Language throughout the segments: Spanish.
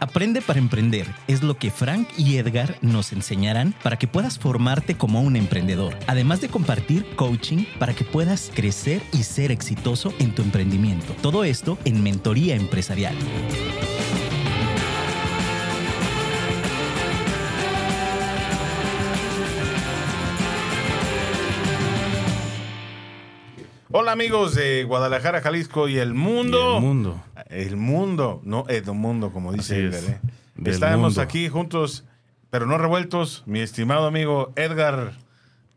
Aprende para emprender es lo que Frank y Edgar nos enseñarán para que puedas formarte como un emprendedor, además de compartir coaching para que puedas crecer y ser exitoso en tu emprendimiento. Todo esto en Mentoría Empresarial. Hola amigos de Guadalajara, Jalisco y el mundo. Y el mundo. El mundo, no el mundo, como dice Edgar. es. ¿eh? Estamos mundo. aquí juntos, pero no revueltos. Mi estimado amigo Edgar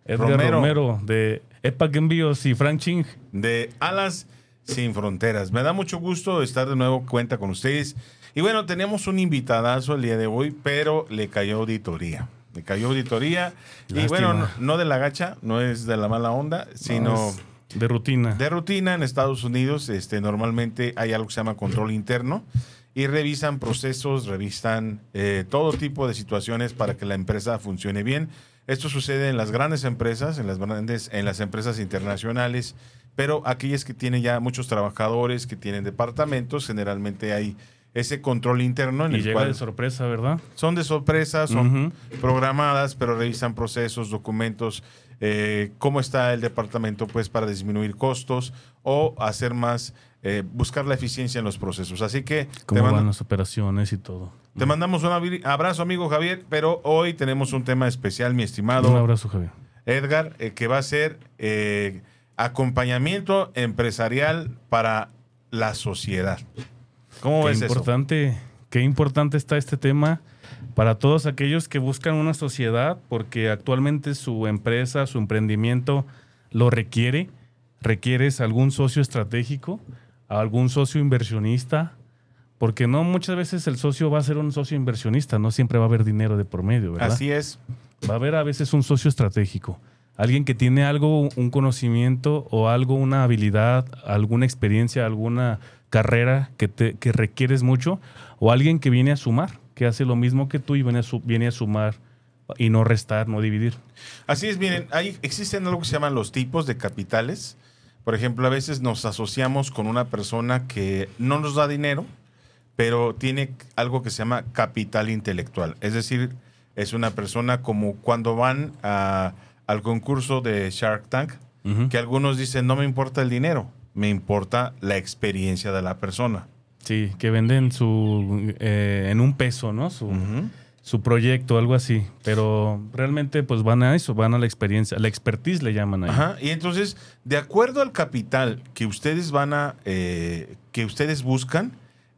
Edgar Romero. Romero, de Epac Envíos y Frank Ching. de Alas Sin Fronteras. Me da mucho gusto estar de nuevo cuenta con ustedes. Y bueno, teníamos un invitadazo el día de hoy, pero le cayó auditoría. Le cayó auditoría. Y Lástima. bueno, no, no de la gacha, no es de la mala onda, sino... No, es de rutina. De rutina en Estados Unidos, este, normalmente hay algo que se llama control interno y revisan procesos, revisan eh, todo tipo de situaciones para que la empresa funcione bien. Esto sucede en las grandes empresas, en las grandes, en las empresas internacionales, pero aquellas que tienen ya muchos trabajadores, que tienen departamentos, generalmente hay ese control interno en y el llega cual de sorpresa, ¿verdad? son de sorpresa, son programadas, pero revisan procesos, documentos, eh, cómo está el departamento, pues para disminuir costos o hacer más, eh, buscar la eficiencia en los procesos. Así que te, Cómo mando- van las operaciones y todo. te mandamos un abrazo, amigo Javier, pero hoy tenemos un tema especial, mi Un estimado abrazo, Javier. Edgar, eh, que va a ser acompañamiento empresarial para la sociedad. ¿Cómo Qué ves eso? importante, qué importante está este tema para todos aquellos que buscan una sociedad, porque actualmente su empresa, su emprendimiento lo requiere. Requieres algún socio estratégico, algún socio inversionista, porque no muchas veces el socio va a ser un socio inversionista, no siempre va a haber dinero de por medio, ¿verdad? Así es. Va a haber a veces un socio estratégico, alguien que tiene algo, un conocimiento o algo, una habilidad, alguna experiencia, alguna carrera que, te, que requieres mucho, o alguien que viene a sumar, que hace lo mismo que tú y viene a, su- viene a sumar y no restar, no dividir. Así es, miren, hay, existen algo que se llaman los tipos de capitales. Por ejemplo, a veces nos asociamos con una persona que no nos da dinero, pero tiene algo que se llama capital intelectual. Es decir, es una persona como cuando van a- al concurso de Shark Tank, que algunos dicen, no me importa el dinero, me importa la experiencia de la persona. Sí, que venden su eh, en un peso, ¿no? Su, proyecto, algo así. Pero realmente, pues van a eso, van a la experiencia, la expertise le llaman ahí. Ajá, y entonces, de acuerdo al capital que ustedes van a, eh, que ustedes buscan,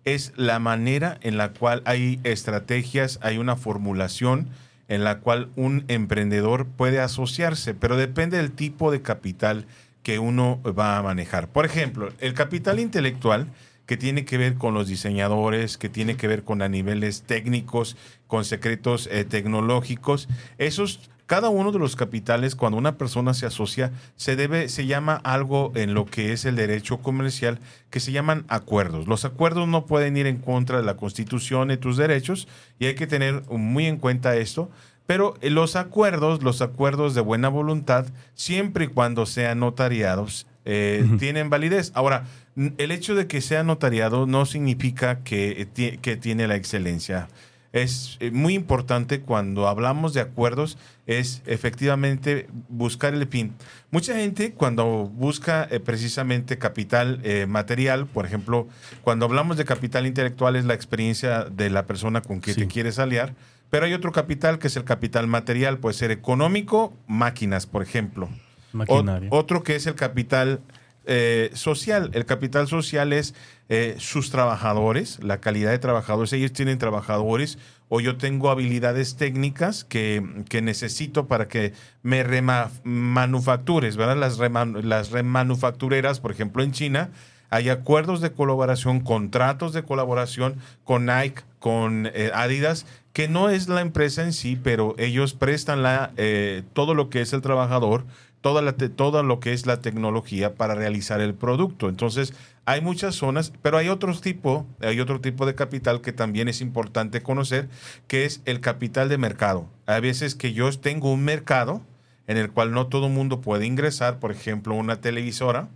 es la manera en la cual hay estrategias, hay una formulación en la cual un emprendedor puede asociarse, pero depende del tipo de capital que uno va a manejar. Por ejemplo, el capital intelectual que tiene que ver con los diseñadores, que tiene que ver con a niveles técnicos, con secretos eh, tecnológicos, esos cada uno de los capitales cuando una persona se asocia se debe se llama algo en lo que es el derecho comercial que se llaman acuerdos. Los acuerdos no pueden ir en contra de la Constitución y tus derechos y hay que tener muy en cuenta esto. Pero eh, los acuerdos, los acuerdos de buena voluntad, siempre y cuando sean notariados, eh, tienen validez. Ahora, el hecho de que sea notariado no significa que, eh, que tiene la excelencia. Es eh, muy importante cuando hablamos de acuerdos, es efectivamente buscar el fin. Mucha gente cuando busca eh, precisamente capital eh, material, por ejemplo, cuando hablamos de capital intelectual es la experiencia de la persona con que Sí. te quieres aliar, pero hay otro capital que es el capital material, puede ser económico, máquinas, por ejemplo. Ot- otro que es el capital eh, social. El capital social es eh, sus trabajadores, la calidad de trabajadores. Ellos tienen trabajadores o yo tengo habilidades técnicas que, que necesito para que me remanufactures, ¿verdad? Las, reman- las remanufactureras, por ejemplo, en China, hay acuerdos de colaboración, contratos de colaboración con Nike, con eh, Adidas, que no es la empresa en sí, pero ellos prestan la, todo lo que es el trabajador, toda la todo lo que es la tecnología para realizar el producto. Entonces, hay muchas zonas, pero hay otro tipo, hay otro tipo de capital que también es importante conocer, que es el capital de mercado. Hay veces que yo tengo un mercado en el cual no todo el mundo puede ingresar, por ejemplo, una televisora,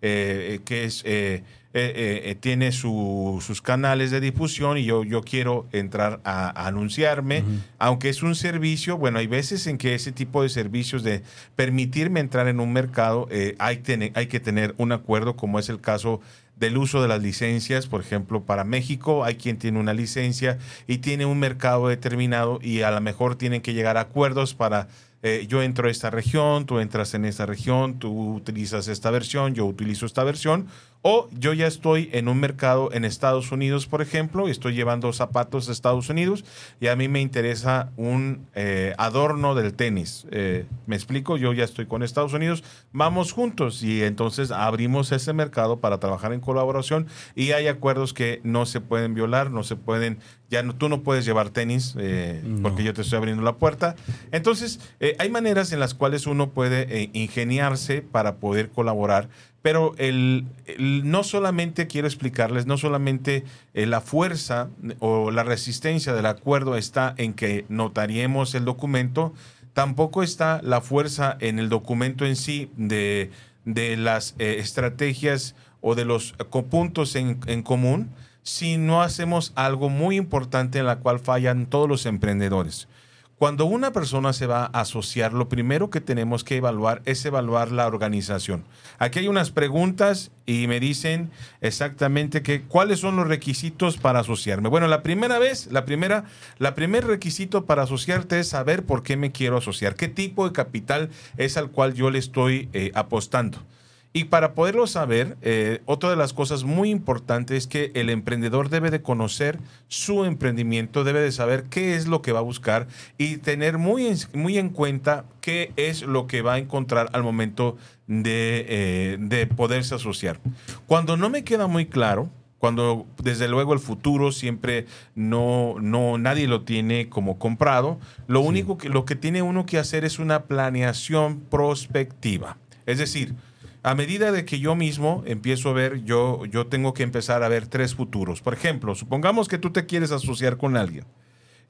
eh, que es... Eh, eh, eh, tiene su- sus canales de difusión y yo, yo quiero entrar a, a anunciarme, aunque es un servicio, bueno, hay veces en que ese tipo de servicios de permitirme entrar en un mercado, eh, hay, hay que tener un acuerdo, como es el caso del uso de las licencias, por ejemplo, para México hay quien tiene una licencia y tiene un mercado determinado y a lo mejor tienen que llegar a acuerdos para eh, yo entro a esta región, tú entras en esta región, tú utilizas esta versión, yo utilizo esta versión, o yo ya estoy en un mercado en Estados Unidos, por ejemplo, y estoy llevando zapatos de Estados Unidos y a mí me interesa un eh, adorno del tenis. Eh, ¿Me explico? Yo ya estoy con Estados Unidos, vamos juntos y entonces abrimos ese mercado para trabajar en colaboración y hay acuerdos que no se pueden violar, no se pueden, ya no, tú no puedes llevar tenis eh, No. porque yo te estoy abriendo la puerta. Entonces, hay maneras en las cuales uno puede ingeniarse para poder colaborar, pero el, no solamente quiero explicarles, no solamente eh, la fuerza o la resistencia del acuerdo está en que notariemos el documento, tampoco está la fuerza en el documento en sí de, de las eh, estrategias o de los eh, puntos en, en común si no hacemos algo muy importante en la cual fallan todos los emprendedores. Cuando una persona se va a asociar, lo primero que tenemos que evaluar es evaluar la organización. Aquí hay unas preguntas y me dicen exactamente que cuáles son los requisitos para asociarme. Bueno, la primera vez, la primera, la primer requisito para asociarte es saber por qué me quiero asociar, qué tipo de capital es al cual yo le estoy eh, apostando. Y para poderlo saber, eh, otra de las cosas muy importantes es que el emprendedor debe de conocer su emprendimiento, debe de saber qué es lo que va a buscar y tener muy en, muy en cuenta qué es lo que va a encontrar al momento de, eh, de poderse asociar. Cuando no me queda muy claro, cuando desde luego el futuro siempre no, no nadie lo tiene como comprado, lo único que lo que tiene uno que hacer es una planeación prospectiva. Es decir, a medida de que yo mismo empiezo a ver, yo, yo tengo que empezar a ver tres futuros. Por ejemplo, supongamos que tú te quieres asociar con alguien.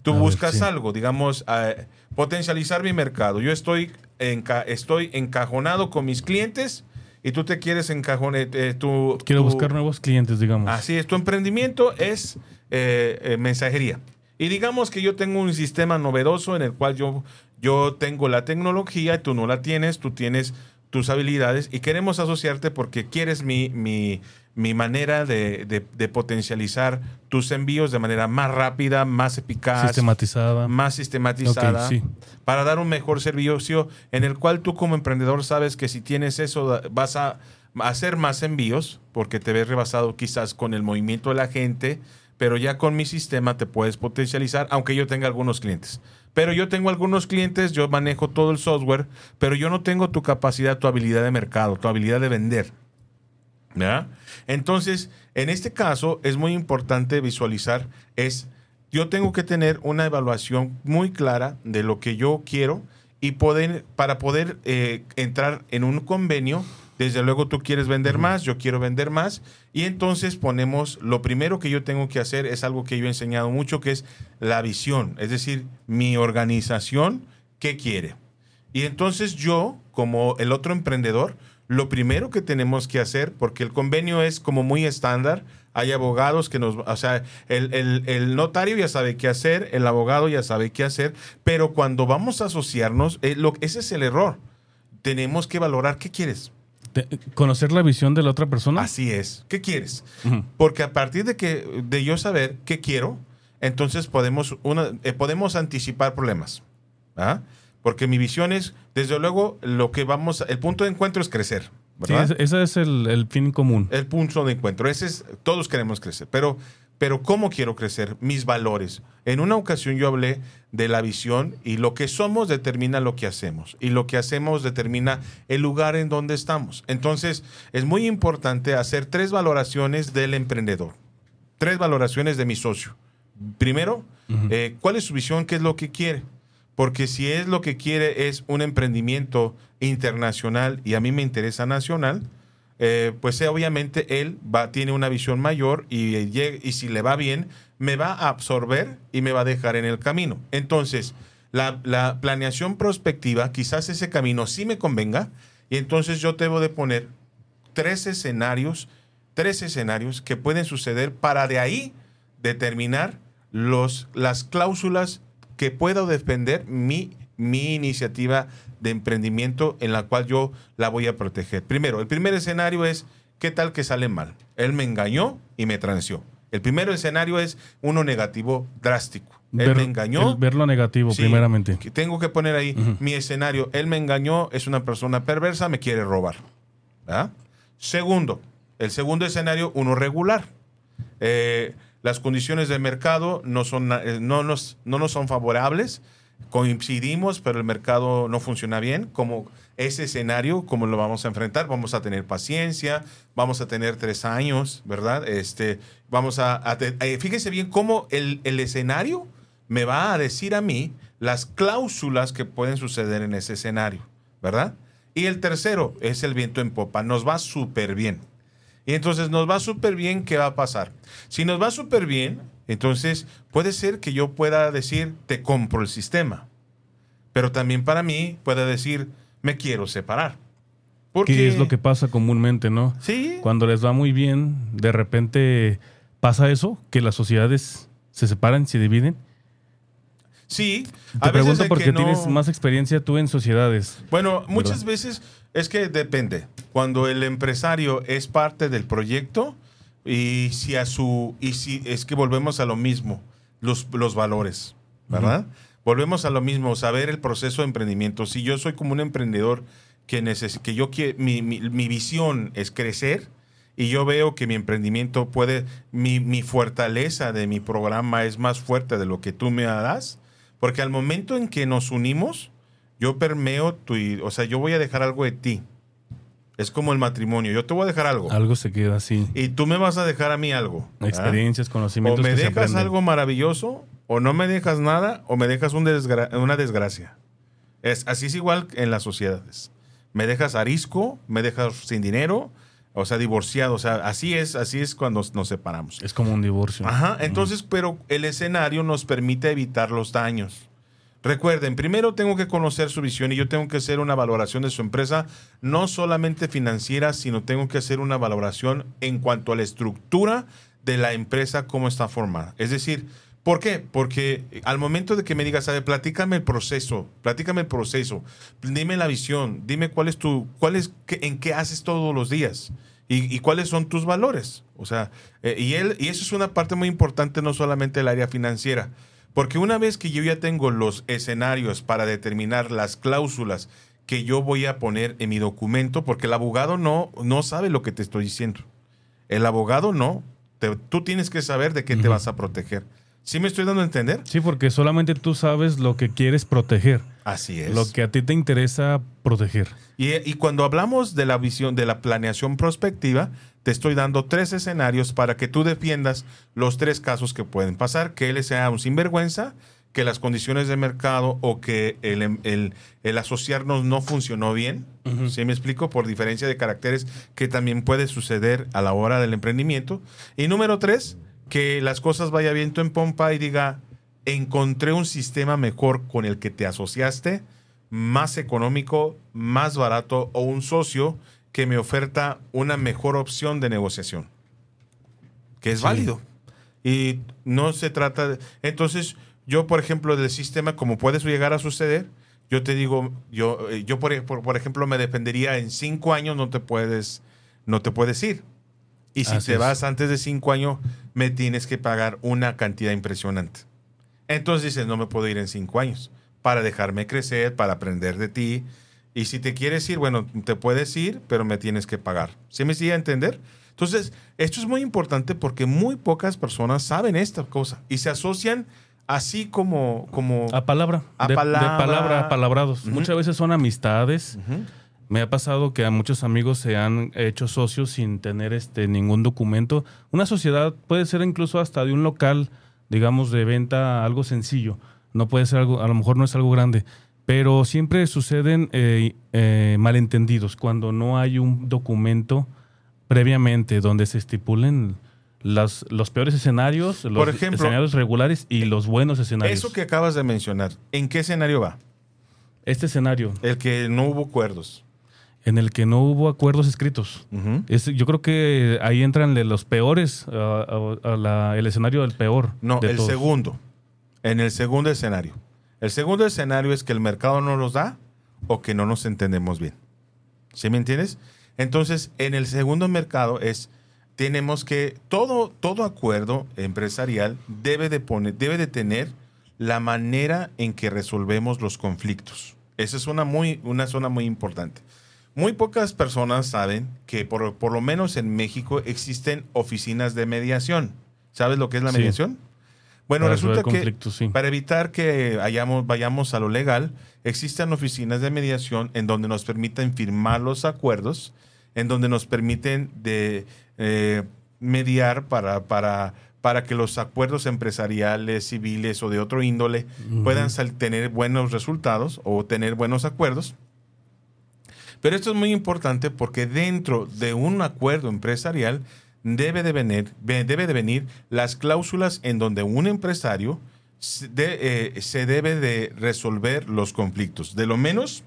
Tú A ver, buscas sí. algo, digamos, eh, potencializar mi mercado. Yo estoy, enca- estoy encajonado con mis clientes y tú te quieres encajonar. eh, tu- Quiero tu- buscar nuevos clientes, digamos. Así es, tu emprendimiento es eh, eh, mensajería. Y digamos que yo tengo un sistema novedoso en el cual yo, yo tengo la tecnología, tú no la tienes, tú tienes tus habilidades y queremos asociarte porque quieres mi, mi, mi manera de, de- de potencializar tus envíos de manera más rápida, más eficaz, Sistematizada. más sistematizada sí. para dar un mejor servicio en el cual tú como emprendedor sabes que si tienes eso vas a hacer más envíos porque te ves rebasado quizás con el movimiento de la gente, pero ya con mi sistema te puedes potencializar, aunque yo tenga algunos clientes. Pero yo tengo algunos clientes, yo manejo todo el software, pero yo no tengo tu capacidad, tu habilidad de mercado, tu habilidad de vender. ¿Ya? Entonces, en este caso es muy importante visualizar, es, yo tengo que tener una evaluación muy clara de lo que yo quiero y poder, para poder eh, entrar en un convenio, desde luego tú quieres vender más, yo quiero vender más, y entonces ponemos, lo primero que yo tengo que hacer es algo que yo he enseñado mucho, que es la visión, es decir, mi organización, ¿qué quiere? Y entonces yo, como el otro emprendedor, lo primero que tenemos que hacer, porque el convenio es como muy estándar, hay abogados que nos, o sea, el, el- el notario ya sabe qué hacer, el abogado ya sabe qué hacer, pero cuando vamos a asociarnos, eh, lo- ese es el error. Tenemos que valorar qué quieres. Te- conocer la visión de la otra persona. Así es. ¿Qué quieres? Porque a partir de que de yo saber qué quiero, entonces podemos una, eh, podemos anticipar problemas. ¿ah? Porque mi visión es, desde luego, lo que vamos, el punto de encuentro es crecer, Sí, ¿verdad? ese, ese es el, el fin común. el punto de encuentro. Ese es, todos queremos crecer, pero, pero ¿cómo quiero crecer? Mis valores. En una ocasión yo hablé de la visión y lo que somos determina lo que hacemos y lo que hacemos determina el lugar en donde estamos. Entonces es muy importante hacer tres valoraciones del emprendedor, tres valoraciones de mi socio. Primero, eh, ¿cuál es su visión? ¿Qué es lo que quiere? Porque si es lo que quiere es un emprendimiento internacional y a mí me interesa nacional, eh, pues eh, obviamente él tiene una visión mayor y, eh, y si le va bien, me va a absorber y me va a dejar en el camino. Entonces, la, la planeación prospectiva, quizás ese camino sí me convenga y entonces yo debo de poner tres escenarios, tres escenarios que pueden suceder para de ahí determinar los, las cláusulas que puedo defender mi, mi iniciativa de emprendimiento en la cual yo la voy a proteger. Primero, el primer escenario es, ¿qué tal que sale mal? Él me engañó y me transió. El primer escenario es uno negativo drástico. Él Ver- me engañó. el ver lo negativo, Sí, primeramente. que Tengo que poner ahí mi escenario. Él me engañó, es una persona perversa, me quiere robar. ¿verdad? Segundo, el segundo escenario, uno regular. Eh, las condiciones de mercado no, son, eh, no, nos, no nos son favorables. Coincidimos, pero el mercado no funciona bien. Como ese escenario, ¿cómo lo vamos a enfrentar? Vamos a tener paciencia, vamos a tener tres años, ¿verdad? Este, vamos a, a eh, fíjense bien cómo el, el escenario me va a decir a mí las cláusulas que pueden suceder en ese escenario, ¿verdad? Y el tercero es el viento en popa. Nos va súper bien. Y entonces nos va súper bien, ¿qué va a pasar? Si nos va súper bien, entonces puede ser que yo pueda decir, te compro el sistema. Pero también para mí puede decir, me quiero separar. Porque, ¿Qué es lo que pasa comúnmente, no? Sí, Cuando les va muy bien, de repente pasa eso, que las sociedades se separan, se dividen. sí. Te pregunto el porque no- tienes más experiencia tú en sociedades. Bueno, muchas veces es que depende. Cuando el empresario es parte del proyecto y si a su y si es que volvemos a lo mismo, los, los valores, ¿verdad? Volvemos a lo mismo, saber el proceso de emprendimiento. Si yo soy como un emprendedor que neces que yo mi, mi- mi visión es crecer y yo veo que mi emprendimiento puede, mi, mi fortaleza de mi programa es más fuerte de lo que tú me das, porque al momento en que nos unimos, yo permeo tu, o sea, yo voy a dejar algo de ti. Es como el matrimonio, yo te voy a dejar algo Algo se queda así. y tú me vas a dejar a mí algo. ¿verdad? Experiencias, O conocimientos me que se dejas algo maravilloso, o no me dejas nada, o me dejas un desgra- una desgracia. Es, así es igual en las sociedades. Me dejas arisco, me dejas sin dinero, o sea, divorciado. O sea, así es, así es cuando nos separamos. Es como un divorcio. Ajá, entonces, pero el escenario nos permite evitar los daños. Recuerden, primero tengo que conocer su visión y yo tengo que hacer una valoración de su empresa, no solamente financiera, sino tengo que hacer una valoración en cuanto a la estructura de la empresa, cómo está formada. Es decir, ¿por qué? Porque al momento de que me digas, ver, platícame el proceso, platícame el proceso, dime la visión, dime cuál es tu, cuál es, qué- en qué haces todos los días. Y, y cuáles son tus valores. O sea, eh, y, él, y eso es una parte muy importante, no solamente el área financiera. Porque una vez que yo ya tengo los escenarios para determinar las cláusulas que yo voy a poner en mi documento, porque el abogado no, no sabe lo que te estoy diciendo. El abogado no. Te- tú tienes que saber de qué te vas a proteger. ¿Sí me estoy dando a entender? Sí, porque solamente tú sabes lo que quieres proteger, Así es. lo que a ti te interesa proteger. Y, y cuando hablamos de la visión de la planeación prospectiva, te estoy dando tres escenarios para que tú defiendas los tres casos que pueden pasar, que él sea un sinvergüenza, que las condiciones de mercado o que el, em- el- el asociarnos no funcionó bien, Ujú. ¿sí me explico? Por diferencia de caracteres que también puede suceder a la hora del emprendimiento. Y número tres, que las cosas vaya viento en pompa y diga, encontré un sistema mejor con el que te asociaste, más económico, más barato o un socio que me oferta una mejor opción de negociación, que es Sí. válido. Y no se trata de... Entonces, yo, por ejemplo, del sistema, como puede llegar a suceder, yo te digo, yo, eh, yo por, por- por ejemplo, me defendería en cinco años no te puedes, no te puedes ir. Y si Así te es. vas antes de cinco años, me tienes que pagar una cantidad impresionante. Entonces dices, no me puedo ir en cinco años para dejarme crecer, para aprender de ti. Y si te quieres ir, bueno, te puedes ir, pero me tienes que pagar. ¿Sí me sigue a entender? Entonces, esto es muy importante porque muy pocas personas saben esta cosa y se asocian así como... como A palabra. A de, de palabra. palabra a palabrados. Muchas veces son amistades. Me ha pasado que a muchos amigos se han hecho socios sin tener este ningún documento. Una sociedad puede ser incluso hasta de un local, digamos, de venta, algo sencillo. No puede ser algo, a lo mejor no es algo grande. Pero siempre suceden eh, eh, malentendidos cuando no hay un documento previamente donde se estipulen las, los peores escenarios, los Por ejemplo, escenarios regulares y los buenos escenarios. Eso que acabas de mencionar, ¿en qué escenario va? Este escenario, El que no hubo acuerdos. en el que no hubo acuerdos escritos. Es- yo creo que ahí entran los peores, a- a- a la- el escenario del peor. No, de el todos. segundo. En el segundo escenario. El segundo escenario es que el mercado no nos da o que no nos entendemos bien. ¿Sí me entiendes? Entonces, en el segundo mercado es, tenemos que, todo, todo acuerdo empresarial debe de, poner, debe de tener la manera en que resolvemos los conflictos. Esa es una, muy, una zona muy importante. Muy pocas personas saben que por, por lo menos en México existen oficinas de mediación. ¿Sabes lo que es la Sí. Bueno, Para resulta que sí. para evitar que hayamos, vayamos a lo legal, existen oficinas de mediación en donde nos permiten firmar los acuerdos, en donde nos permiten de, eh, mediar para, para, para que los acuerdos empresariales, civiles o de otro índole puedan tener buenos resultados o tener buenos acuerdos. Pero esto es muy importante porque dentro de un acuerdo empresarial debe de venir, ve- debe de venir las cláusulas en donde un empresario se, eh, se debe de resolver los conflictos, de lo menos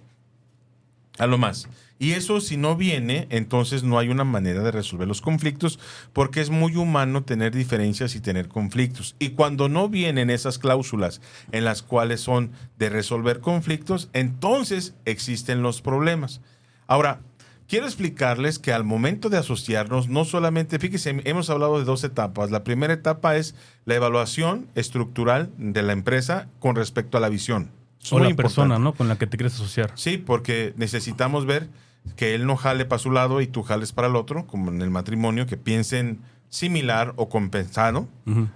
a lo más. Y eso si no viene, entonces no hay una manera de resolver los conflictos porque es muy humano tener diferencias y tener conflictos. Y cuando no vienen esas cláusulas en las cuales son de resolver conflictos, entonces existen los problemas. Ahora, quiero explicarles que al momento de asociarnos, no solamente, fíjense, hemos hablado de dos etapas. La primera etapa es la evaluación estructural de la empresa con respecto a la visión. Es O la importante. persona, ¿no? Con la que te quieres asociar. Sí, porque necesitamos ver que él no jale para su lado y tú jales para el otro, como en el matrimonio, que piensen similar o compensado.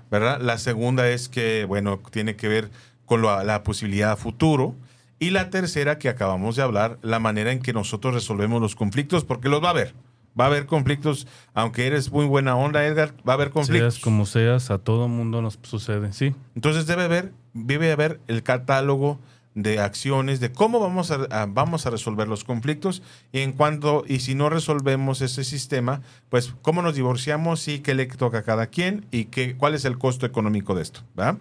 ¿verdad? La segunda es que, bueno, tiene que ver con la, la posibilidad a futuro. Y la tercera, que acabamos de hablar, la manera en que nosotros resolvemos los conflictos, porque los va a haber. Va a haber conflictos, aunque eres muy buena onda, Edgar, va a haber conflictos. Seas como seas, a todo mundo nos sucede. Sí. Entonces debe haber, debe haber el catálogo de acciones de cómo vamos a, a- vamos a resolver los conflictos y en cuanto y si no resolvemos ese sistema, pues cómo nos divorciamos y qué le toca a cada quien y qué, cuál es el costo económico de esto, ¿verdad?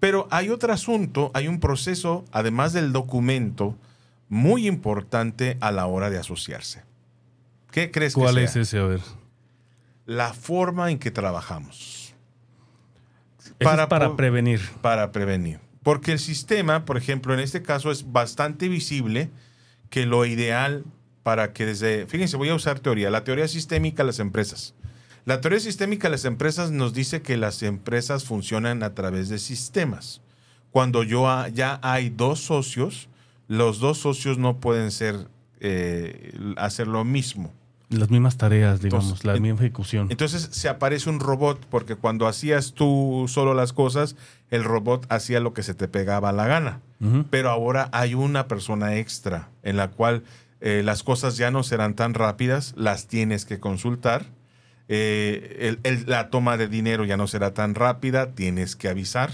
Pero hay otro asunto, hay un proceso, además del documento, muy importante a la hora de asociarse. ¿Qué crees que ¿Cuál sea? es ese? A ver. La forma en que trabajamos. Eso Para es para prevenir. para prevenir. Porque el sistema, por ejemplo, en este caso es bastante visible que lo ideal para que desde, fíjense, voy a usar teoría, la teoría sistémica de las empresas. La teoría sistémica de las empresas nos dice que las empresas funcionan a través de sistemas. Cuando yo ha- ya hay dos socios, los dos socios no pueden ser eh, hacer lo mismo. Las mismas tareas, digamos, Entonces, la misma ejecución. Entonces se aparece un robot, porque cuando hacías tú solo las cosas, el robot hacía lo que se te pegaba la gana. Pero ahora hay una persona extra en la cual eh, las cosas ya no serán tan rápidas, las tienes que consultar. Eh, el- el- la toma de dinero ya no será tan rápida, tienes que avisar.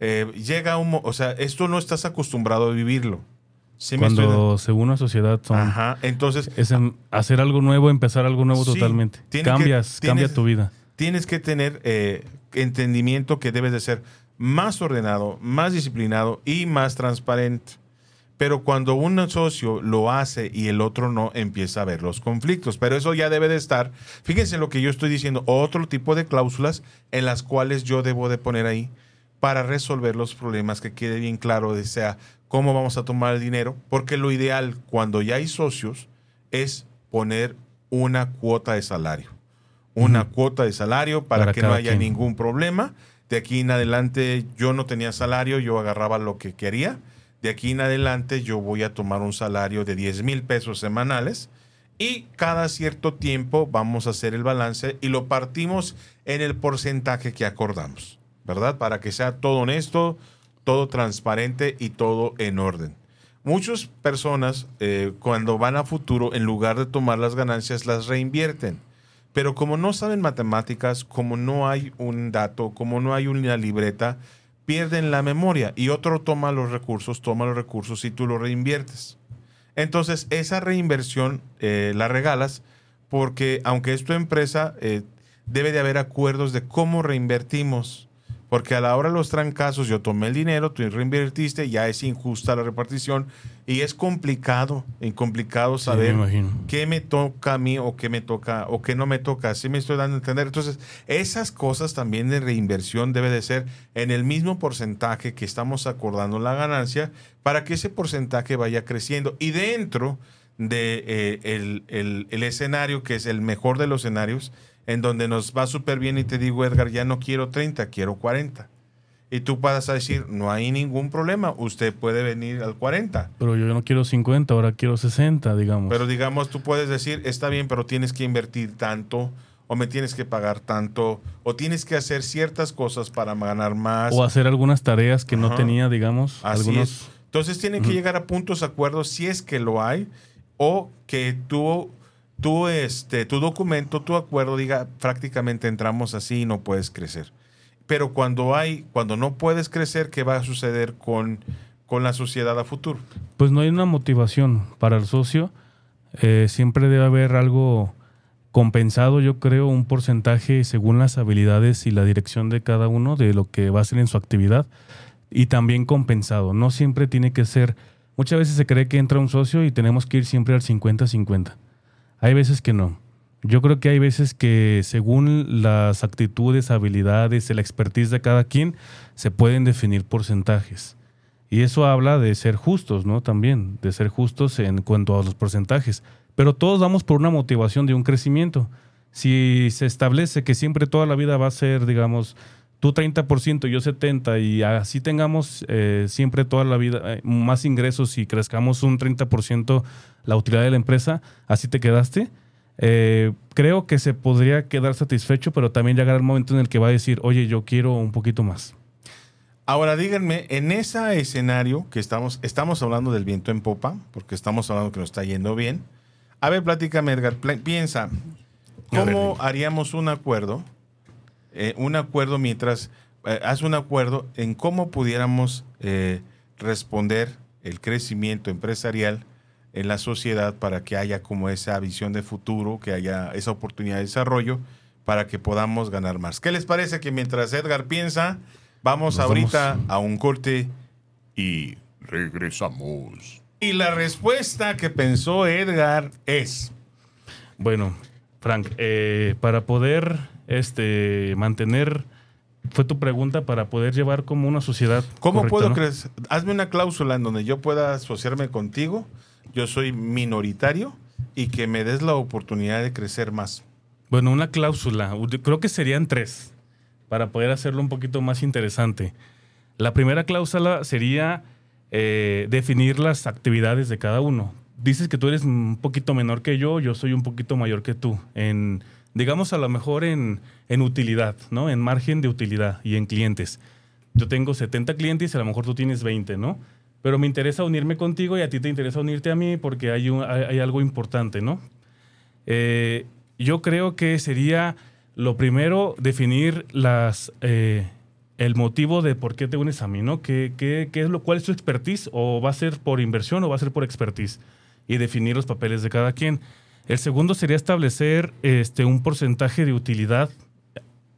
Eh, llega un... O sea, esto no estás acostumbrado a vivirlo. ¿Sí Cuando según una sociedad son... Ajá, entonces Es hacer algo nuevo, empezar algo nuevo Sí, totalmente. que- Cambias, cambia tu vida. tienes que tener eh, entendimiento que debes de ser más ordenado, más disciplinado y más transparente. Pero cuando un socio lo hace y el otro no, empieza a ver los conflictos. Pero eso ya debe de estar, fíjense lo que yo estoy diciendo, otro tipo de cláusulas en las cuales yo debo de poner ahí para resolver los problemas, que quede bien claro, de sea cómo vamos a tomar el dinero, porque lo ideal cuando ya hay socios es poner una cuota de salario. Una cuota de salario para, Para que no haya quien. ningún problema. De aquí en adelante yo no tenía salario, yo agarraba lo que quería. De aquí en adelante yo voy a tomar un salario de 10 mil pesos semanales y cada cierto tiempo vamos a hacer el balance y lo partimos en el porcentaje que acordamos, ¿verdad? Para que sea todo honesto, todo transparente y todo en orden. Muchas personas eh, cuando van a futuro, en lugar de tomar las ganancias, las reinvierten. Pero como no saben matemáticas, como no hay un dato, como no hay una libreta, pierden la memoria y otro toma los recursos, toma los recursos y tú los reinviertes. Entonces, esa reinversión eh, la regalas porque aunque es tu empresa, eh, debe de haber acuerdos de cómo reinvertimos. Porque a la hora de los trancazos yo tomé el dinero, tú reinvertiste, ya es injusta la repartición y es complicado, es complicado Sí, me saber qué me toca a mí o qué me toca o qué no me toca. Así me estoy dando a entender. Entonces, esas cosas también de reinversión debe de ser en el mismo porcentaje que estamos acordando la ganancia para que ese porcentaje vaya creciendo. Y dentro de eh, el, el- el escenario que es el mejor de los escenarios, en donde nos va súper bien y te digo, Edgar, ya no quiero 30, quiero 40. Y tú puedas decir, no hay ningún problema, usted puede venir al 40. Pero yo no quiero 50, ahora quiero 60, digamos. Pero digamos, tú puedes decir, está bien, pero tienes que invertir tanto, o me tienes que pagar tanto, o tienes que hacer ciertas cosas para ganar más. o hacer algunas tareas que no tenía, digamos. Así algunos, es. Entonces tienen que llegar a puntos de acuerdo si es que lo hay, o que tú, tú este, tu documento, tu acuerdo diga prácticamente entramos así y no puedes crecer. Pero cuando hay, cuando no puedes crecer, ¿qué va a suceder con, con la sociedad a futuro? Pues no hay una motivación para el socio. Eh, siempre debe haber algo compensado, yo creo, un porcentaje según las habilidades y la dirección de cada uno de lo que va a hacer en su actividad y también compensado. No siempre tiene que ser, muchas veces se cree que entra un socio y tenemos que ir siempre al 50-50. Hay veces que no. Yo creo que hay veces que según las actitudes, habilidades, la expertise de cada quien, se pueden definir porcentajes. Y eso habla de ser justos, ¿no? También, de ser justos en cuanto a los porcentajes. Pero todos vamos por una motivación de un crecimiento. Si se establece que siempre toda la vida va a ser, digamos, tú 30%, yo 70%, y así tengamos eh, siempre toda la vida eh, más ingresos y crezcamos un 30% la utilidad de la empresa, así te quedaste, eh, creo que se podría quedar satisfecho, pero también llegará el momento en el que va a decir, oye, yo quiero un poquito más. Ahora díganme, en ese escenario que estamos, estamos hablando del viento en popa, porque estamos hablando que nos está yendo bien. A ver, platícame, Edgar, piensa, ¿cómo haríamos un acuerdo? Eh, un acuerdo mientras, eh, haz un acuerdo en cómo pudiéramos eh, responder el crecimiento empresarial en la sociedad para que haya como esa visión de futuro, que haya esa oportunidad de desarrollo para que podamos ganar más. ¿Qué les parece que mientras Edgar piensa, vamos Nos ahorita vamos. a un corte Y regresamos. y la respuesta que pensó Edgar es Bueno, Frank, eh, para poder este, mantener, fue tu pregunta, para poder llevar como una sociedad. ¿Cómo correcta, puedo ¿no? crecer? Hazme una cláusula en donde yo pueda asociarme contigo, yo soy minoritario y que me des la oportunidad de crecer más. Bueno, una cláusula, creo que serían tres, para poder hacerlo un poquito más interesante. La primera cláusula sería eh, definir las actividades de cada uno. Dices que tú eres un poquito menor que yo, yo soy un poquito mayor que tú. En, digamos, a lo mejor en, en utilidad, ¿no? En margen de utilidad y en clientes. Yo tengo 70 clientes y a lo mejor tú tienes 20, ¿no? Pero me interesa unirme contigo y a ti te interesa unirte a mí porque hay, hay algo importante, ¿no? Eh, yo creo que sería lo primero definir las eh, el motivo de por qué te unes a mí, ¿no? ¿Qué, qué, qué es lo, ¿Cuál es tu expertise? ¿O va a ser por inversión o va a ser por expertise? Y definir los papeles de cada quien. El segundo sería establecer este, un porcentaje de utilidad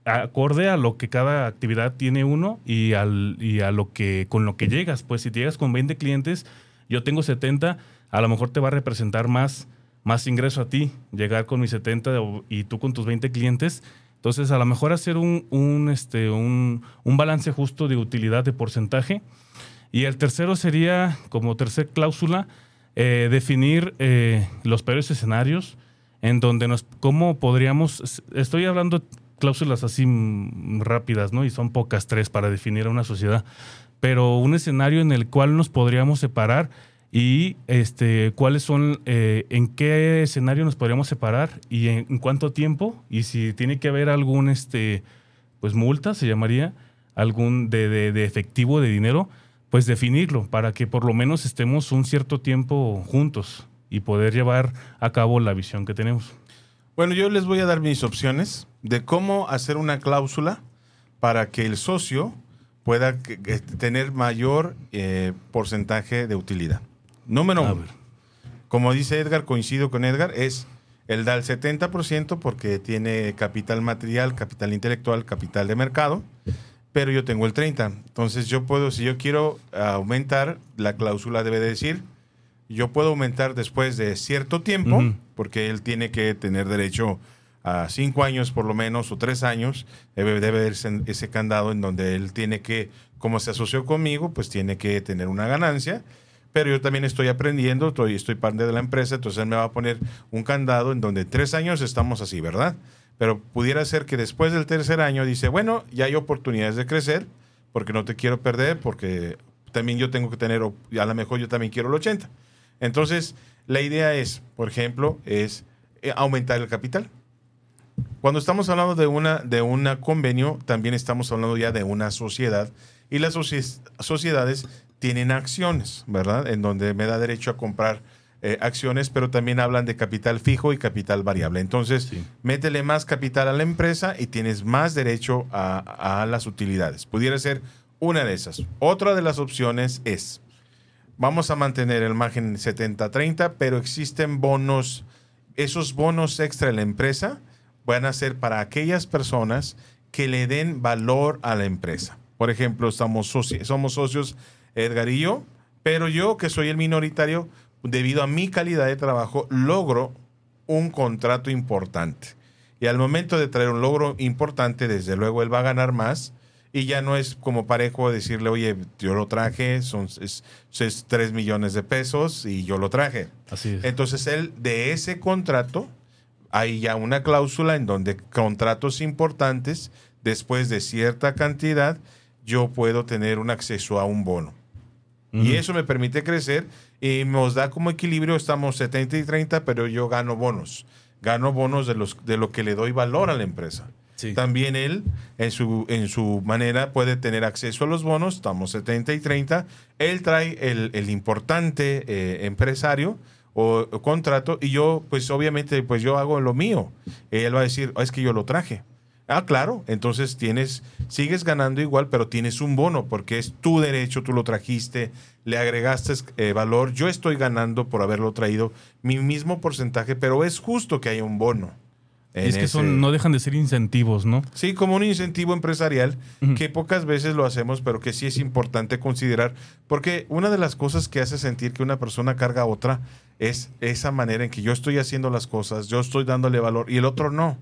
acorde a lo que cada actividad tiene uno y, al, y a lo que con lo que llegas. Pues si llegas con 20 clientes, yo tengo 70, a lo mejor te va a representar más, más ingreso a ti, llegar con mis 70 o- y tú con tus 20 clientes. Entonces, a lo mejor hacer un, un, este, un, un balance justo de utilidad de porcentaje. Y el tercero sería, como tercer cláusula, eh, definir eh, los peores escenarios en donde nos, cómo podríamos, estoy hablando cláusulas así rápidas, ¿no? Y son pocas tres para definir a una sociedad, pero un escenario en el cual nos podríamos separar y este, cuáles son, eh, en qué escenario nos podríamos separar y en, cuánto tiempo y si tiene que haber algún, este, pues multa se llamaría, algún de- de efectivo de dinero, pues definirlo para que por lo menos estemos un cierto tiempo juntos y poder llevar a cabo la visión que tenemos. Bueno, yo les voy a dar mis opciones de cómo hacer una cláusula para que el socio pueda tener mayor eh, porcentaje de utilidad. Número uno, como dice Edgar, coincido con Edgar, es el da el 70% porque tiene capital material, capital intelectual, capital de mercado. pero yo tengo el 30. Entonces yo puedo, si yo quiero aumentar, la cláusula debe decir, yo puedo aumentar después de cierto tiempo. Porque él tiene que tener derecho a cinco años por lo menos o tres años, debe, debe haber ese, candado en donde él tiene que, como se asoció conmigo, pues tiene que tener una ganancia. Pero yo también estoy aprendiendo, estoy, estoy parte de la empresa, entonces él me va a poner un candado en donde tres años estamos así, ¿verdad? Pero pudiera ser que después del tercer año dice, bueno, ya hay oportunidades de crecer, porque no te quiero perder, porque también yo tengo que tener, a lo mejor yo también quiero el 80. Entonces, la idea es, por ejemplo, es eh, aumentar el capital. Cuando estamos hablando de una de un convenio, también estamos hablando ya de una sociedad y las socie- sociedades tienen acciones, ¿verdad? En donde me da derecho a comprar eh, acciones, pero también hablan de capital fijo y capital variable. Entonces, Sí. métele más capital a la empresa y tienes más derecho a, a las utilidades. Pudiera ser una de esas. Otra de las opciones es, vamos a mantener el margen 70-30, pero existen bonos, esos bonos extra en la empresa van a ser para aquellas personas que le den valor a la empresa. Por ejemplo, estamos soci- somos socios Edgar y yo, pero yo que soy el minoritario, debido a mi calidad de trabajo, logro un contrato importante. Y al momento de traer un logro importante, desde luego él va a ganar más. Y ya no es como parejo decirle, oye, yo lo traje, son es, es 3 millones de pesos y yo lo traje. Así es. Entonces él, de ese contrato, hay ya una cláusula en donde contratos importantes, después de cierta cantidad, yo puedo tener un acceso a un bono. Y eso me permite crecer y nos da como equilibrio, estamos 70 y 30, pero yo gano bonos. Gano bonos de, los, de lo que le doy valor a la empresa. También él, en su, en su manera, puede tener acceso a los bonos. Estamos 70 y 30. Él trae el, el importante eh, empresario o, contrato y yo, pues obviamente, pues yo hago lo mío. Él va a decir, "Ah, es que yo lo traje. Ah, claro. Entonces tienes, sigues ganando igual, pero tienes un bono porque es tu derecho, tú lo trajiste, le agregaste eh, valor. Yo estoy ganando por haberlo traído mi mismo porcentaje, pero es justo que haya un bono. Y es que ese- son, no dejan de ser incentivos, ¿no? Sí, como un incentivo empresarial que pocas veces lo hacemos, pero que sí es importante considerar, porque una de las cosas que hace sentir que una persona carga a otra es esa manera en que yo estoy haciendo las cosas, yo estoy dándole valor y el otro no.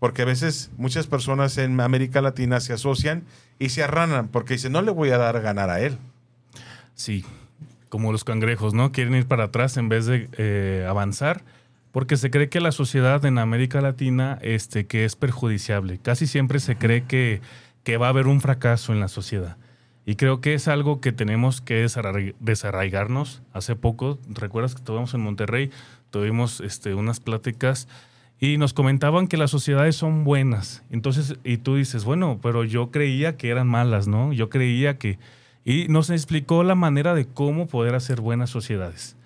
Porque a veces muchas personas en América Latina se asocian y se arranan porque dicen, no le voy a dar a ganar a él. Sí, como los cangrejos, ¿no? Quieren ir para atrás en vez de eh, avanzar, porque se cree que la sociedad en América Latina este, que es perjudiciable. Casi siempre se cree que, que va a haber un fracaso en la sociedad. Y creo que es algo que tenemos que desarrai- desarraigarnos. Hace poco, ¿recuerdas que estuvimos en Monterrey? Tuvimos este, unas pláticas y nos comentaban que las sociedades son buenas. Entonces, y tú dices, bueno, pero yo creía que eran malas, ¿no? Yo creía que... Y nos explicó la manera de cómo poder hacer buenas sociedades.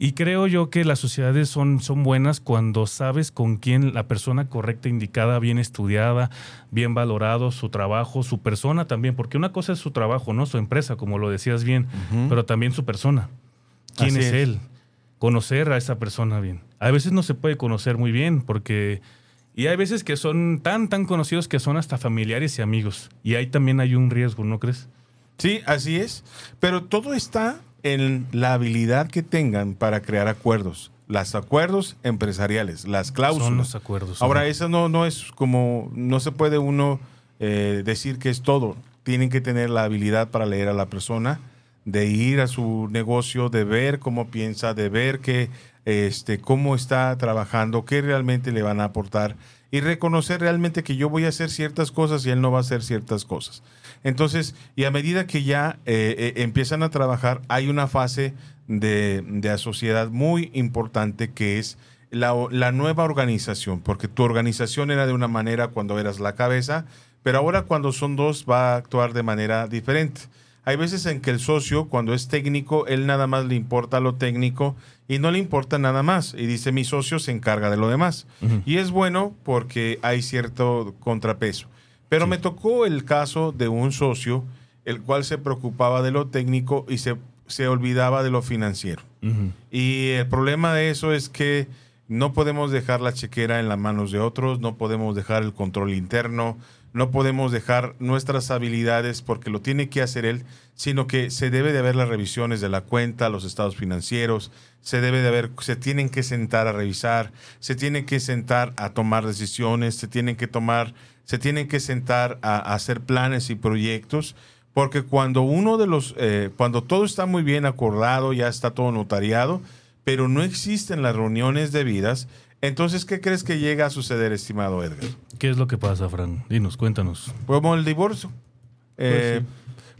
Y creo yo que las sociedades son, son buenas cuando sabes con quién la persona correcta, indicada, bien estudiada, bien valorado, su trabajo, su persona también, porque una cosa es su trabajo, no su empresa, como lo decías bien, pero también su persona. ¿Quién es, es. él? Conocer a esa persona bien. A veces no se puede conocer muy bien porque... Y hay veces que son tan, tan conocidos que son hasta familiares y amigos. Y ahí también hay un riesgo, ¿no crees? Sí, así es. Pero todo está en la habilidad que tengan para crear acuerdos. Los acuerdos empresariales, las cláusulas. Son los acuerdos. Ahora, ¿no? eso no, no es como, no se puede uno eh, decir que es todo. Tienen que tener la habilidad para leer a la persona, de ir a su negocio, de ver cómo piensa, de ver que, este, cómo está trabajando, qué realmente le van a aportar y reconocer realmente que yo voy a hacer ciertas cosas y él no va a hacer ciertas cosas. Entonces, y a medida que ya eh, eh, empiezan a trabajar, hay una fase de, de sociedad muy importante que es la, la nueva organización, porque tu organización era de una manera cuando eras la cabeza, pero ahora cuando son dos va a actuar de manera diferente. Hay veces en que el socio, cuando es técnico, él nada más le importa lo técnico y no le importa nada más. Y dice, mi socio se encarga de lo demás. Y es bueno porque hay cierto contrapeso. Pero me tocó el caso de un socio, el cual se preocupaba de lo técnico y se, se olvidaba de lo financiero. Y el problema de eso es que no podemos dejar la chequera en las manos de otros, no podemos dejar el control interno, no podemos dejar nuestras habilidades porque lo tiene que hacer él, sino que se debe de ver las revisiones de la cuenta, los estados financieros, se debe de ver, se tienen que sentar a revisar, se tienen que sentar a tomar decisiones, se tienen que tomar, se tienen que sentar a, a hacer planes y proyectos, porque cuando uno de los, eh, cuando todo está muy bien acordado, ya está todo notariado, pero no existen las reuniones debidas, entonces, ¿qué crees que llega a suceder, estimado Edgar? ¿Qué es lo que pasa, Fran? Dinos, cuéntanos. Como el divorcio. Eh,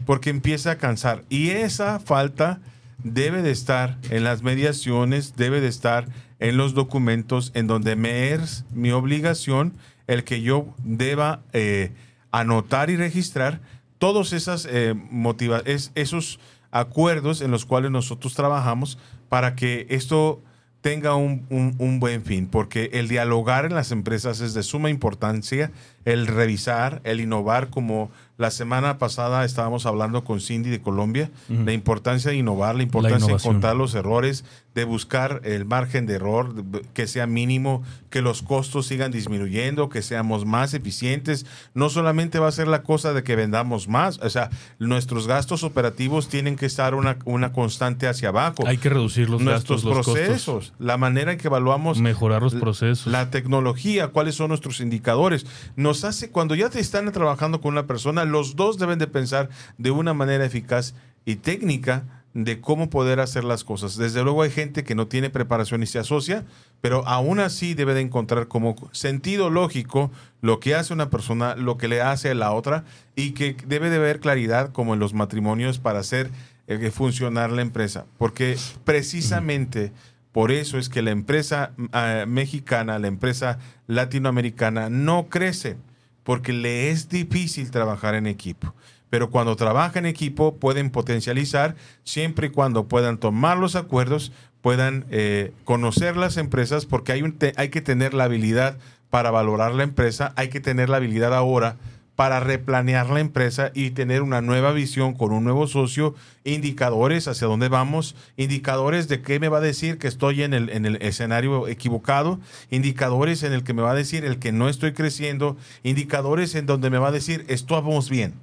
Porque empieza a cansar. Y esa falta debe de estar en las mediaciones, debe de estar en los documentos en donde me es mi obligación el que yo deba eh, anotar y registrar todos esas, eh, motiva- es- esos acuerdos en los cuales nosotros trabajamos para que esto tenga un, un- un buen fin, porque el dialogar en las empresas es de suma importancia, el revisar, el innovar, como la semana pasada estábamos hablando con Cindy de Colombia, la importancia de innovar, la importancia de encontrar los errores, de buscar el margen de error que sea mínimo, que los costos sigan disminuyendo, que seamos más eficientes. No solamente va a ser la cosa de que vendamos más, o sea, nuestros gastos operativos tienen que estar una, una constante hacia abajo. Hay que reducir los nuestros gastos, los procesos, costos, la manera en que evaluamos mejorar los procesos. la tecnología, cuáles son nuestros indicadores. Nos hace, cuando ya te están trabajando con una persona, los dos deben de pensar de una manera eficaz y técnica de cómo poder hacer las cosas. Desde luego hay gente que no tiene preparación y se asocia, pero aún así debe de encontrar como sentido lógico lo que hace una persona, lo que le hace a la otra y que debe de haber claridad como en los matrimonios para hacer eh, funcionar la empresa. Porque precisamente por eso es que la empresa ah, mexicana, la empresa latinoamericana no crece, porque le es difícil trabajar en equipo. Pero cuando trabaja en equipo pueden potencializar siempre y cuando puedan tomar los acuerdos, puedan eh, conocer las empresas, porque hay, un te- hay que tener la habilidad para valorar la empresa, hay que tener la habilidad ahora para replanear la empresa y tener una nueva visión con un nuevo socio, indicadores hacia dónde vamos, indicadores de qué me va a decir que estoy en el, en el escenario equivocado, indicadores en el que me va a decir el que no estoy creciendo, indicadores en donde me va a decir estamos bien.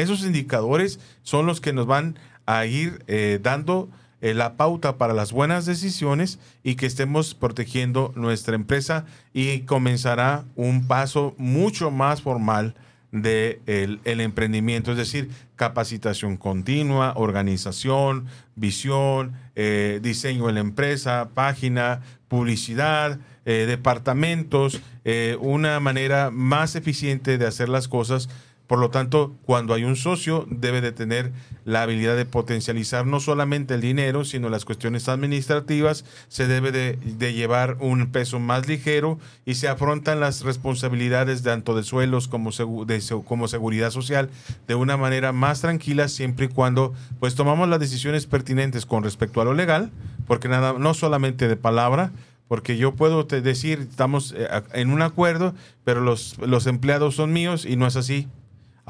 Esos indicadores son los que nos van a ir eh, dando eh, la pauta para las buenas decisiones y que estemos protegiendo nuestra empresa y comenzará un paso mucho más formal de el, el emprendimiento, es decir, capacitación continua, organización, visión, eh, diseño de la empresa, página, publicidad, departamentos, una manera más eficiente de hacer las cosas. Por lo tanto, cuando hay un socio, debe de tener la habilidad de potencializar no solamente el dinero, sino las cuestiones administrativas, se debe de, llevar un peso más ligero y se afrontan las responsabilidades tanto de suelos como, como seguridad social de una manera más tranquila, siempre y cuando pues tomamos las decisiones pertinentes con respecto a lo legal, porque nada, no solamente de palabra, porque yo puedo te decir, estamos eh, en un acuerdo, pero los, los empleados son míos y no es así.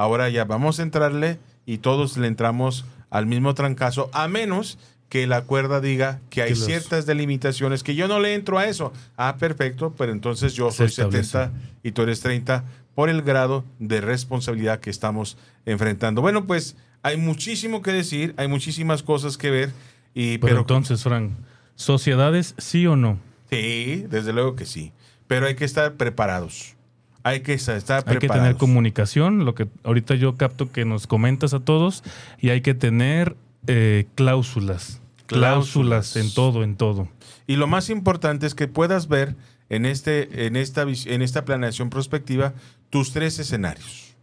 Ahora ya vamos a entrarle y todos le entramos al mismo trancazo, a menos que el acuerdo diga que hay ciertas delimitaciones que yo no le entro a eso. Ah, perfecto, pero entonces yo soy establece. 70 y tú eres 30 por el grado de responsabilidad que estamos enfrentando. Bueno, pues hay muchísimo que decir, hay muchísimas cosas que ver y Pero, pero entonces, Fran, ¿sociedades sí o no? Sí, desde luego que sí. Pero hay que estar preparados. Hay que estar Hay preparados. que tener comunicación, lo que ahorita yo capto que nos comentas a todos, y hay que tener eh, cláusulas. Cláusulas. Cláusulas en todo, en todo. Y lo más importante es que puedas ver en, este, en, esta, en esta planeación prospectiva tus tres escenarios.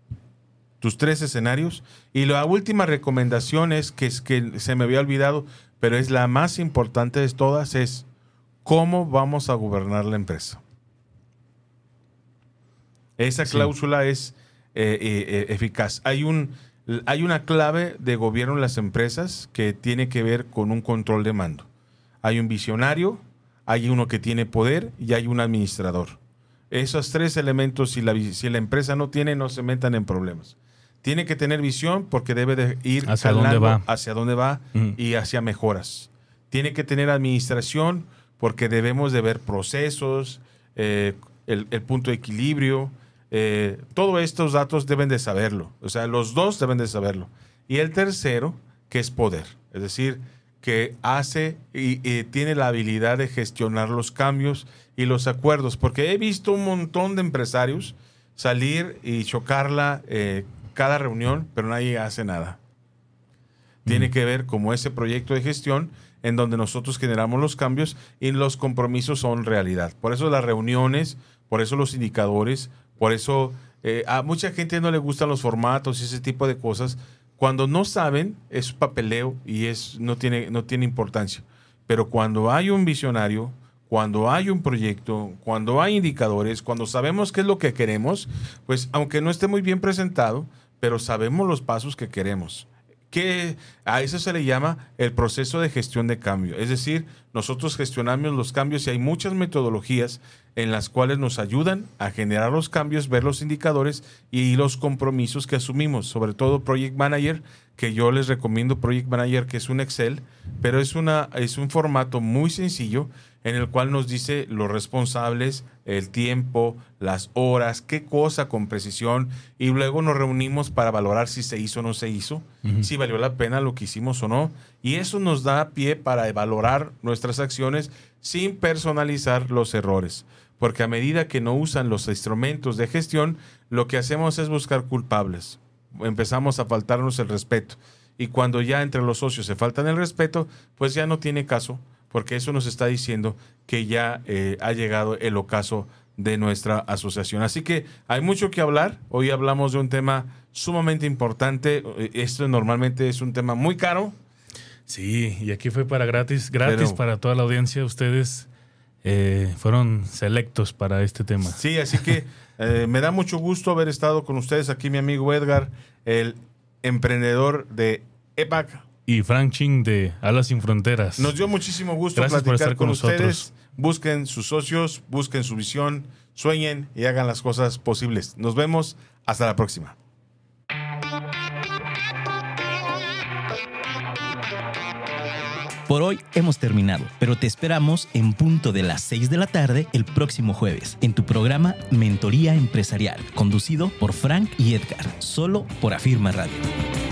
Tus tres escenarios. Y la última recomendación es que, es que se me había olvidado, pero es la más importante de todas, es cómo vamos a gobernar la empresa. Esa Sí. cláusula es eh, eh, eh, eficaz. Hay, un, hay una clave de gobierno en las empresas que tiene que ver con un control de mando. Hay un visionario, hay uno que tiene poder y hay un administrador. Esos tres elementos, si la, si la empresa no tiene, no se metan en problemas. Tiene que tener visión porque debe de ir Hacia dónde va. hacia dónde va Ujú. y hacia mejoras. Tiene que tener administración porque debemos de ver procesos, eh, el, el punto de equilibrio, eh, todos estos datos deben de saberlo. O sea, los dos deben de saberlo. Y el tercero, que es poder. Es decir, que hace y, y tiene la habilidad de gestionar los cambios y los acuerdos. Porque he visto un montón de empresarios salir y chocarla eh, cada reunión, pero nadie hace nada. Tiene que ver como ese proyecto de gestión en donde nosotros generamos los cambios y los compromisos son realidad. Por eso las reuniones, por eso los indicadores, por eso eh, a mucha gente no le gustan los formatos y ese tipo de cosas. Cuando no saben, es papeleo y es, no, tiene, no tiene importancia. Pero cuando hay un visionario, cuando hay un proyecto, cuando hay indicadores, cuando sabemos qué es lo que queremos, pues aunque no esté muy bien presentado, pero sabemos los pasos que queremos que a eso se le llama el proceso de gestión de cambio. Es decir, nosotros gestionamos los cambios y hay muchas metodologías en las cuales nos ayudan a generar los cambios, ver los indicadores y los compromisos que asumimos, sobre todo Project Manager, que yo les recomiendo Project Manager, que es un Excel, pero es, una, es un formato muy sencillo en el cual nos dice los responsables, el tiempo, las horas, qué cosa con precisión, y luego nos reunimos para valorar si se hizo o no se hizo, si valió la pena lo que hicimos o no, y eso nos da pie para valorar nuestras acciones sin personalizar los errores, porque a medida que no usan los instrumentos de gestión, lo que hacemos es buscar culpables, empezamos a faltarnos el respeto, y cuando ya entre los socios se faltan el respeto, pues ya no tiene caso porque eso nos está diciendo que ya eh, ha llegado el ocaso de nuestra asociación. Así que hay mucho que hablar. Hoy hablamos de un tema sumamente importante. Eh, esto normalmente es un tema muy caro. Sí, y aquí fue para gratis, gratis para toda la audiencia. Ustedes eh, fueron selectos para este tema. Sí, así que me da mucho gusto haber estado con ustedes aquí, mi amigo Edgar, el emprendedor de EPAC y Frank Ching de Alas Sin Fronteras. Nos dio muchísimo gusto platicar con, ustedes. Busquen sus socios, busquen su visión, sueñen y hagan las cosas posibles. Nos vemos. Hasta la próxima. Por hoy hemos terminado, pero te esperamos en punto de las 6 de la tarde el próximo jueves en tu programa Mentoría Empresarial, conducido por Frank y Edgar, solo por Afirma Radio.